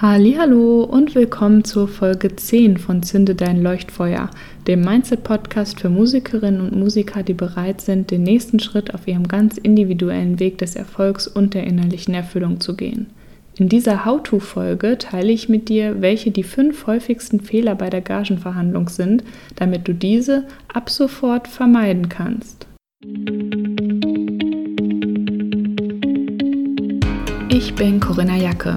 Hallo und willkommen zur Folge 10 von Zünde dein Leuchtfeuer, dem Mindset-Podcast für Musikerinnen und Musiker, die bereit sind, den nächsten Schritt auf ihrem ganz individuellen Weg des Erfolgs und der innerlichen Erfüllung zu gehen. In dieser How-To-Folge teile ich mit dir, welche die fünf häufigsten Fehler bei der Gagenverhandlung sind, damit du diese ab sofort vermeiden kannst. Ich bin Corinna Jacke.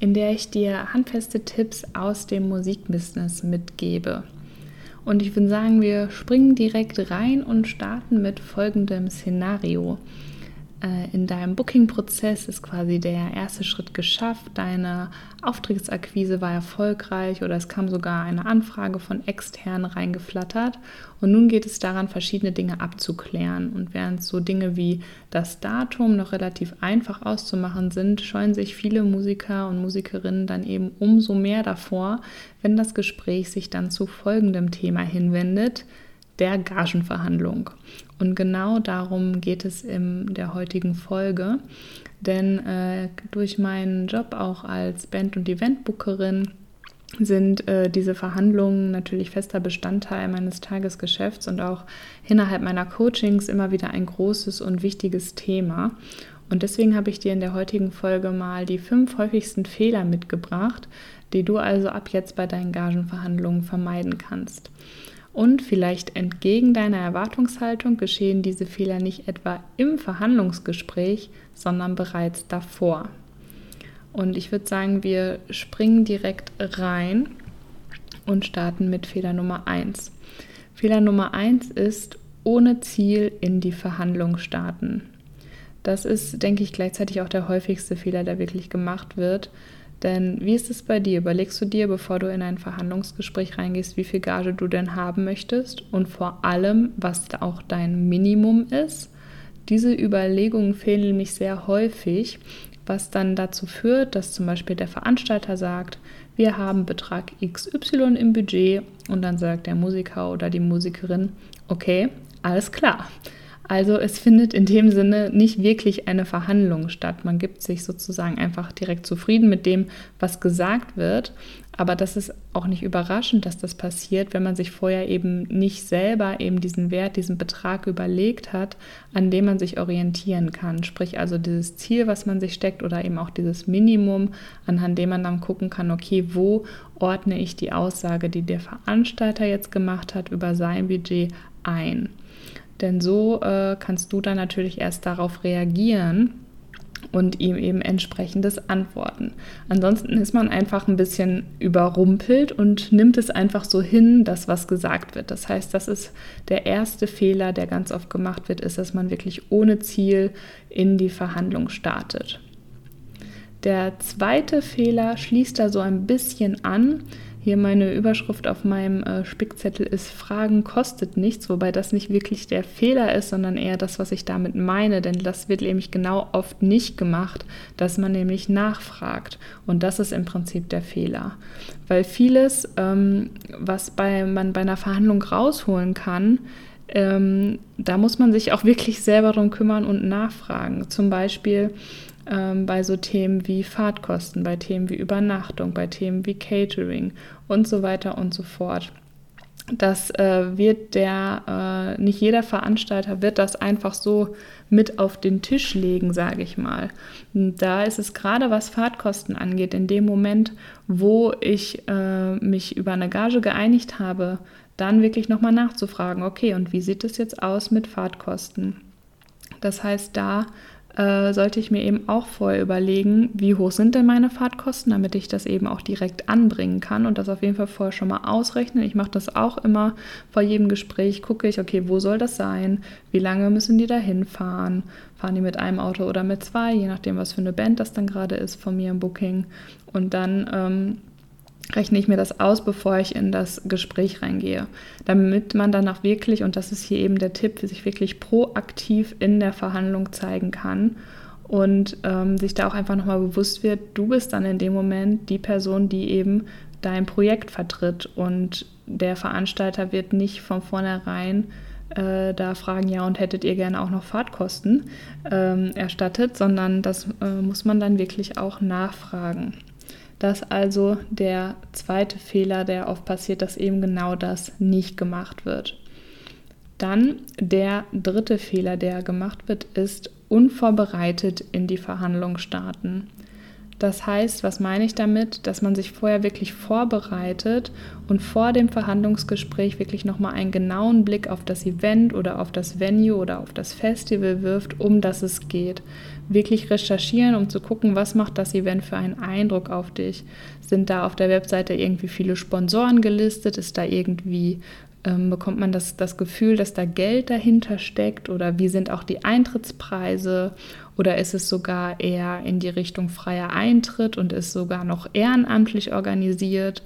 in der ich dir handfeste Tipps aus dem Musikbusiness mitgebe. Und ich würde sagen, wir springen direkt rein und starten mit folgendem Szenario. Äh, in deinem Booking-Prozess ist quasi der erste Schritt geschafft, deine Auftragsakquise war erfolgreich oder es kam sogar eine Anfrage von extern reingeflattert. Und nun geht es daran, verschiedene Dinge abzuklären. Und während so Dinge wie das Datum noch relativ einfach auszumachen sind, scheuen sich viele Musiker und Musikerinnen dann eben umso mehr davor, wenn das Gespräch sich dann zu folgendem Thema hinwendet, der Gagenverhandlung. Und genau darum geht es in der heutigen Folge. Denn äh, durch meinen Job auch als Band- und Eventbookerin sind äh, diese Verhandlungen natürlich fester Bestandteil meines Tagesgeschäfts und auch innerhalb meiner Coachings immer wieder ein großes und wichtiges Thema. Und deswegen habe ich dir in der heutigen Folge mal die fünf häufigsten Fehler mitgebracht, die du also ab jetzt bei deinen Gagenverhandlungen vermeiden kannst. Und vielleicht entgegen deiner Erwartungshaltung geschehen diese Fehler nicht etwa im Verhandlungsgespräch, sondern bereits davor. Und ich würde sagen, wir springen direkt rein und starten mit Fehler Nummer 1. Fehler Nummer 1 ist ohne Ziel in die Verhandlung starten. Das ist, denke ich, gleichzeitig auch der häufigste Fehler, der wirklich gemacht wird. Denn wie ist es bei dir? Überlegst du dir, bevor du in ein Verhandlungsgespräch reingehst, wie viel Gage du denn haben möchtest und vor allem, was auch dein Minimum ist? Diese Überlegungen fehlen nämlich sehr häufig, was dann dazu führt, dass zum Beispiel der Veranstalter sagt, wir haben Betrag XY im Budget und dann sagt der Musiker oder die Musikerin, okay, alles klar. Also es findet in dem Sinne nicht wirklich eine Verhandlung statt. Man gibt sich sozusagen einfach direkt zufrieden mit dem, was gesagt wird. Aber das ist auch nicht überraschend, dass das passiert, wenn man sich vorher eben nicht selber eben diesen Wert, diesen Betrag überlegt hat, an dem man sich orientieren kann. Sprich also dieses Ziel, was man sich steckt oder eben auch dieses Minimum, anhand dem man dann gucken kann, okay, wo ordne ich die Aussage, die der Veranstalter jetzt gemacht hat über sein Budget ein. Denn so äh, kannst du dann natürlich erst darauf reagieren und ihm eben entsprechendes antworten. Ansonsten ist man einfach ein bisschen überrumpelt und nimmt es einfach so hin, dass was gesagt wird. Das heißt, das ist der erste Fehler, der ganz oft gemacht wird, ist, dass man wirklich ohne Ziel in die Verhandlung startet. Der zweite Fehler schließt da so ein bisschen an. Hier meine Überschrift auf meinem äh, Spickzettel ist Fragen kostet nichts, wobei das nicht wirklich der Fehler ist, sondern eher das, was ich damit meine, denn das wird nämlich genau oft nicht gemacht, dass man nämlich nachfragt und das ist im Prinzip der Fehler, weil vieles, ähm, was bei, man bei einer Verhandlung rausholen kann, ähm, da muss man sich auch wirklich selber darum kümmern und nachfragen. Zum Beispiel, ähm, bei so Themen wie Fahrtkosten, bei Themen wie Übernachtung, bei Themen wie Catering und so weiter und so fort. Das äh, wird der, äh, nicht jeder Veranstalter wird das einfach so mit auf den Tisch legen, sage ich mal. Und da ist es gerade, was Fahrtkosten angeht, in dem Moment, wo ich äh, mich über eine Gage geeinigt habe, dann wirklich nochmal nachzufragen, okay, und wie sieht es jetzt aus mit Fahrtkosten? Das heißt, da äh, sollte ich mir eben auch vorher überlegen, wie hoch sind denn meine Fahrtkosten, damit ich das eben auch direkt anbringen kann und das auf jeden Fall vorher schon mal ausrechnen. Ich mache das auch immer vor jedem Gespräch, gucke ich, okay, wo soll das sein, wie lange müssen die da hinfahren, fahren die mit einem Auto oder mit zwei, je nachdem, was für eine Band das dann gerade ist von mir im Booking. Und dann ähm, rechne ich mir das aus, bevor ich in das Gespräch reingehe, damit man dann auch wirklich, und das ist hier eben der Tipp, sich wirklich proaktiv in der Verhandlung zeigen kann und ähm, sich da auch einfach nochmal bewusst wird, du bist dann in dem Moment die Person, die eben dein Projekt vertritt und der Veranstalter wird nicht von vornherein äh, da fragen, ja, und hättet ihr gerne auch noch Fahrtkosten ähm, erstattet, sondern das äh, muss man dann wirklich auch nachfragen. Das also der zweite Fehler, der oft passiert, dass eben genau das nicht gemacht wird. Dann der dritte Fehler, der gemacht wird, ist unvorbereitet in die Verhandlung starten. Das heißt, was meine ich damit? Dass man sich vorher wirklich vorbereitet und vor dem Verhandlungsgespräch wirklich nochmal einen genauen Blick auf das Event oder auf das Venue oder auf das Festival wirft, um das es geht. Wirklich recherchieren, um zu gucken, was macht das Event für einen Eindruck auf dich. Sind da auf der Webseite irgendwie viele Sponsoren gelistet? Ist da irgendwie ähm, bekommt man das, das Gefühl, dass da Geld dahinter steckt oder wie sind auch die Eintrittspreise oder ist es sogar eher in die Richtung freier Eintritt und ist sogar noch ehrenamtlich organisiert?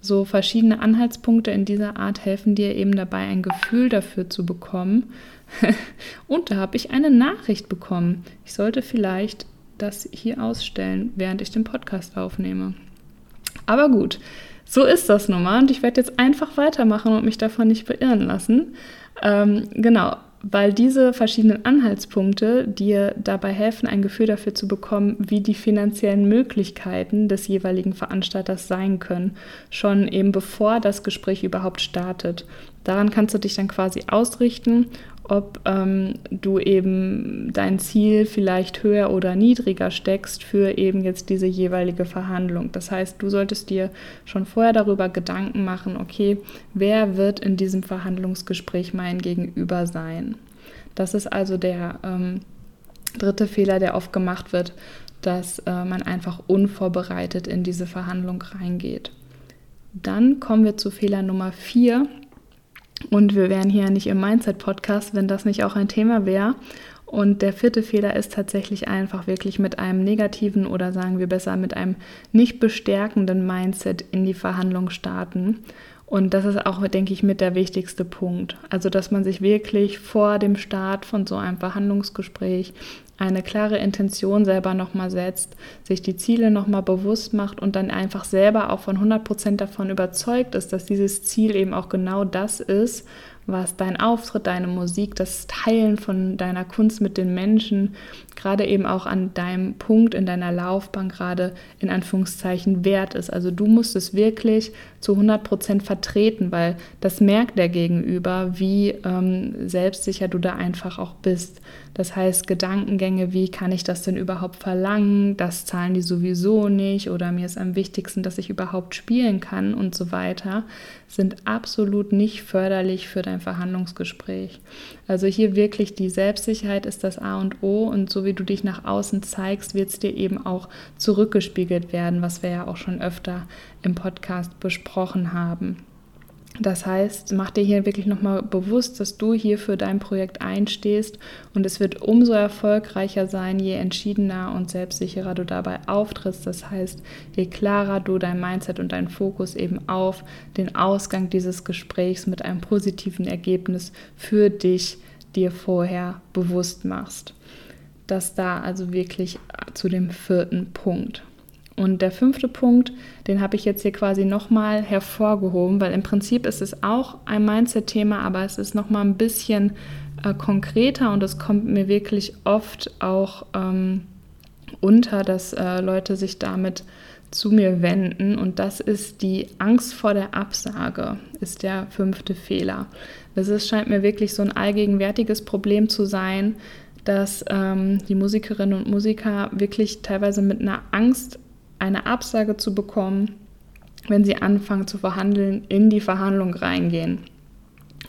So verschiedene Anhaltspunkte in dieser Art helfen dir eben dabei, ein Gefühl dafür zu bekommen. und da habe ich eine Nachricht bekommen. Ich sollte vielleicht das hier ausstellen, während ich den Podcast aufnehme. Aber gut, so ist das nun mal und ich werde jetzt einfach weitermachen und mich davon nicht beirren lassen. Ähm, genau, weil diese verschiedenen Anhaltspunkte dir dabei helfen, ein Gefühl dafür zu bekommen, wie die finanziellen Möglichkeiten des jeweiligen Veranstalters sein können, schon eben bevor das Gespräch überhaupt startet. Daran kannst du dich dann quasi ausrichten ob ähm, du eben dein Ziel vielleicht höher oder niedriger steckst für eben jetzt diese jeweilige Verhandlung. Das heißt, du solltest dir schon vorher darüber Gedanken machen, okay, wer wird in diesem Verhandlungsgespräch mein Gegenüber sein? Das ist also der ähm, dritte Fehler, der oft gemacht wird, dass äh, man einfach unvorbereitet in diese Verhandlung reingeht. Dann kommen wir zu Fehler Nummer vier und wir wären hier nicht im Mindset-Podcast, wenn das nicht auch ein Thema wäre. Und der vierte Fehler ist tatsächlich einfach wirklich mit einem negativen oder sagen wir besser mit einem nicht bestärkenden Mindset in die Verhandlung starten. Und das ist auch, denke ich, mit der wichtigste Punkt. Also, dass man sich wirklich vor dem Start von so einem Verhandlungsgespräch eine klare Intention selber nochmal setzt, sich die Ziele nochmal bewusst macht und dann einfach selber auch von 100 Prozent davon überzeugt ist, dass dieses Ziel eben auch genau das ist, was dein Auftritt, deine Musik, das Teilen von deiner Kunst mit den Menschen, gerade eben auch an deinem Punkt in deiner Laufbahn gerade in Anführungszeichen wert ist. Also du musst es wirklich zu 100 Prozent vertreten, weil das merkt der Gegenüber, wie ähm, selbstsicher du da einfach auch bist. Das heißt, Gedankengänge, wie kann ich das denn überhaupt verlangen? Das zahlen die sowieso nicht oder mir ist am wichtigsten, dass ich überhaupt spielen kann und so weiter, sind absolut nicht förderlich für dein Verhandlungsgespräch. Also hier wirklich die Selbstsicherheit ist das A und O und so wie du dich nach außen zeigst, wird es dir eben auch zurückgespiegelt werden, was wir ja auch schon öfter im Podcast besprochen haben. Das heißt, mach dir hier wirklich nochmal bewusst, dass du hier für dein Projekt einstehst und es wird umso erfolgreicher sein, je entschiedener und selbstsicherer du dabei auftrittst. Das heißt, je klarer du dein Mindset und deinen Fokus eben auf den Ausgang dieses Gesprächs mit einem positiven Ergebnis für dich dir vorher bewusst machst. Das da also wirklich zu dem vierten Punkt. Und der fünfte Punkt, den habe ich jetzt hier quasi nochmal hervorgehoben, weil im Prinzip ist es auch ein Mindset-Thema, aber es ist nochmal ein bisschen äh, konkreter und es kommt mir wirklich oft auch ähm, unter, dass äh, Leute sich damit zu mir wenden und das ist die Angst vor der Absage, ist der fünfte Fehler. Das ist, scheint mir wirklich so ein allgegenwärtiges Problem zu sein, dass ähm, die Musikerinnen und Musiker wirklich teilweise mit einer Angst eine Absage zu bekommen, wenn sie anfangen zu verhandeln, in die Verhandlung reingehen.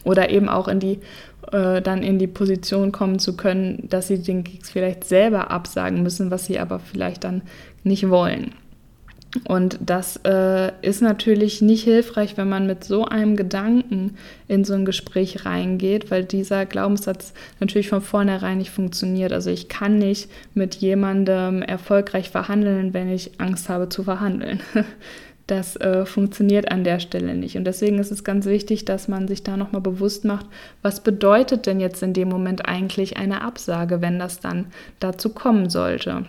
Oder eben auch in die äh, dann in die Position kommen zu können, dass sie den Gigs vielleicht selber absagen müssen, was sie aber vielleicht dann nicht wollen. Und das äh, ist natürlich nicht hilfreich, wenn man mit so einem Gedanken in so ein Gespräch reingeht, weil dieser Glaubenssatz natürlich von vornherein nicht funktioniert. Also ich kann nicht mit jemandem erfolgreich verhandeln, wenn ich Angst habe zu verhandeln. Das äh, funktioniert an der Stelle nicht. Und deswegen ist es ganz wichtig, dass man sich da nochmal bewusst macht, was bedeutet denn jetzt in dem Moment eigentlich eine Absage, wenn das dann dazu kommen sollte.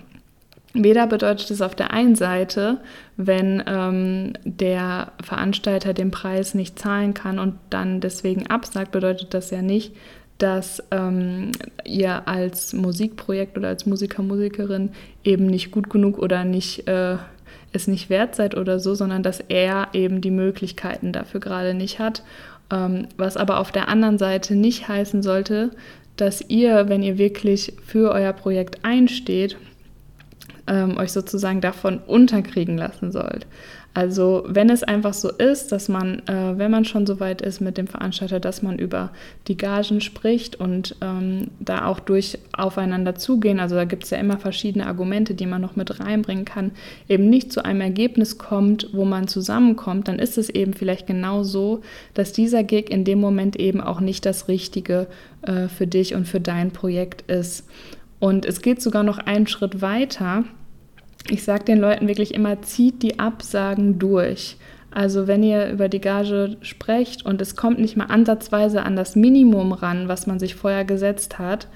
Weder bedeutet es auf der einen Seite, wenn ähm, der Veranstalter den Preis nicht zahlen kann und dann deswegen absagt, bedeutet das ja nicht, dass ähm, ihr als Musikprojekt oder als Musiker, Musikerin eben nicht gut genug oder nicht, äh, es nicht wert seid oder so, sondern dass er eben die Möglichkeiten dafür gerade nicht hat. Ähm, was aber auf der anderen Seite nicht heißen sollte, dass ihr, wenn ihr wirklich für euer Projekt einsteht, ähm, euch sozusagen davon unterkriegen lassen sollt. Also wenn es einfach so ist, dass man, äh, wenn man schon so weit ist mit dem Veranstalter, dass man über die Gagen spricht und ähm, da auch durch aufeinander zugehen, also da gibt es ja immer verschiedene Argumente, die man noch mit reinbringen kann, eben nicht zu einem Ergebnis kommt, wo man zusammenkommt, dann ist es eben vielleicht genau so, dass dieser Gig in dem Moment eben auch nicht das Richtige äh, für dich und für dein Projekt ist. Und es geht sogar noch einen Schritt weiter ich sage den Leuten wirklich immer, zieht die Absagen durch. Also wenn ihr über die Gage sprecht und es kommt nicht mal ansatzweise an das Minimum ran, was man sich vorher gesetzt hat,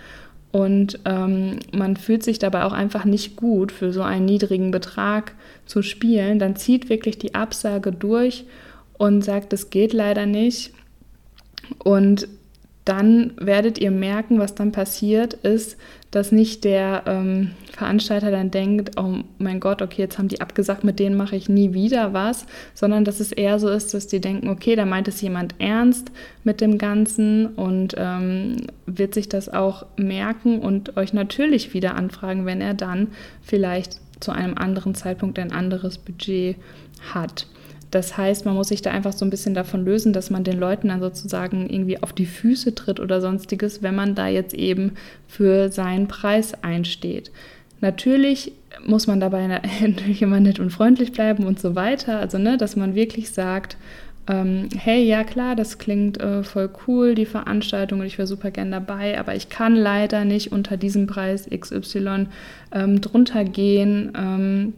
und ähm, man fühlt sich dabei auch einfach nicht gut, für so einen niedrigen Betrag zu spielen, dann zieht wirklich die Absage durch und sagt, es geht leider nicht. Und dann werdet ihr merken, was dann passiert ist, dass nicht der ähm, Veranstalter dann denkt, oh mein Gott, okay, jetzt haben die abgesagt, mit denen mache ich nie wieder was, sondern dass es eher so ist, dass die denken, okay, da meint es jemand ernst mit dem Ganzen und ähm, wird sich das auch merken und euch natürlich wieder anfragen, wenn er dann vielleicht zu einem anderen Zeitpunkt ein anderes Budget hat. Das heißt, man muss sich da einfach so ein bisschen davon lösen, dass man den Leuten dann sozusagen irgendwie auf die Füße tritt oder sonstiges, wenn man da jetzt eben für seinen Preis einsteht. Natürlich muss man dabei natürlich immer nett und freundlich bleiben und so weiter. Also, ne, dass man wirklich sagt, ähm, hey, ja klar, das klingt äh, voll cool, die Veranstaltung und ich wäre super gern dabei, aber ich kann leider nicht unter diesem Preis XY ähm, drunter gehen. Ähm,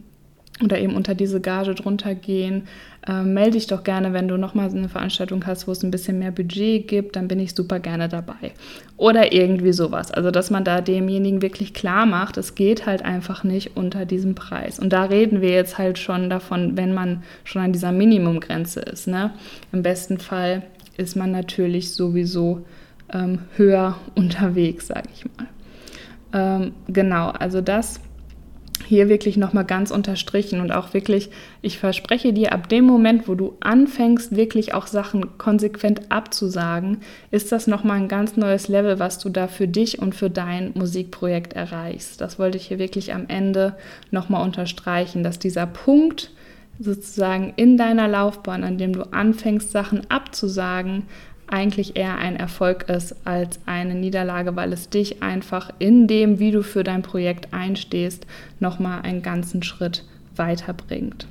oder eben unter diese Gage drunter gehen, äh, melde dich doch gerne, wenn du nochmal eine Veranstaltung hast, wo es ein bisschen mehr Budget gibt, dann bin ich super gerne dabei. Oder irgendwie sowas. Also, dass man da demjenigen wirklich klar macht, es geht halt einfach nicht unter diesem Preis. Und da reden wir jetzt halt schon davon, wenn man schon an dieser Minimumgrenze ist. Ne? Im besten Fall ist man natürlich sowieso ähm, höher unterwegs, sage ich mal. Ähm, genau, also das hier wirklich nochmal ganz unterstrichen und auch wirklich, ich verspreche dir, ab dem Moment, wo du anfängst, wirklich auch Sachen konsequent abzusagen, ist das nochmal ein ganz neues Level, was du da für dich und für dein Musikprojekt erreichst. Das wollte ich hier wirklich am Ende nochmal unterstreichen, dass dieser Punkt sozusagen in deiner Laufbahn, an dem du anfängst, Sachen abzusagen, eigentlich eher ein Erfolg ist als eine Niederlage, weil es dich einfach in dem, wie du für dein Projekt einstehst, nochmal einen ganzen Schritt weiterbringt.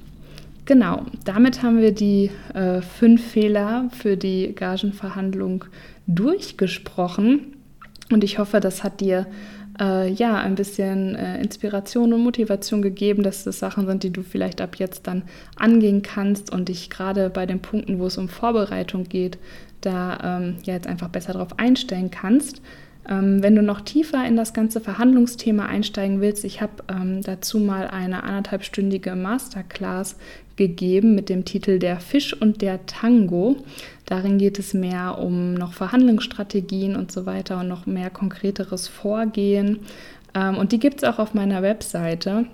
Genau, damit haben wir die äh, fünf Fehler für die Gagenverhandlung durchgesprochen und ich hoffe, das hat dir äh, ja ein bisschen äh, Inspiration und Motivation gegeben, dass das Sachen sind, die du vielleicht ab jetzt dann angehen kannst und dich gerade bei den Punkten, wo es um Vorbereitung geht, da ähm, ja jetzt einfach besser darauf einstellen kannst. Ähm, wenn du noch tiefer in das ganze Verhandlungsthema einsteigen willst, ich habe ähm, dazu mal eine anderthalbstündige Masterclass gegeben mit dem Titel Der Fisch und der Tango. Darin geht es mehr um noch Verhandlungsstrategien und so weiter und noch mehr konkreteres Vorgehen. Ähm, und die gibt es auch auf meiner Webseite.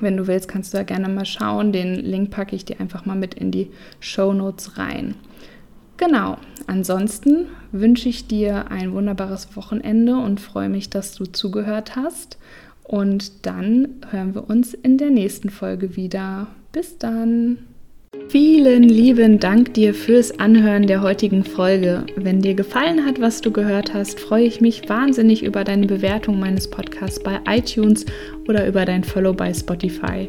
Wenn du willst, kannst du da gerne mal schauen. Den Link packe ich dir einfach mal mit in die Show Notes rein. Genau, ansonsten wünsche ich dir ein wunderbares Wochenende und freue mich, dass du zugehört hast. Und dann hören wir uns in der nächsten Folge wieder. Bis dann. Vielen lieben Dank dir fürs Anhören der heutigen Folge. Wenn dir gefallen hat, was du gehört hast, freue ich mich wahnsinnig über deine Bewertung meines Podcasts bei iTunes oder über dein Follow bei Spotify.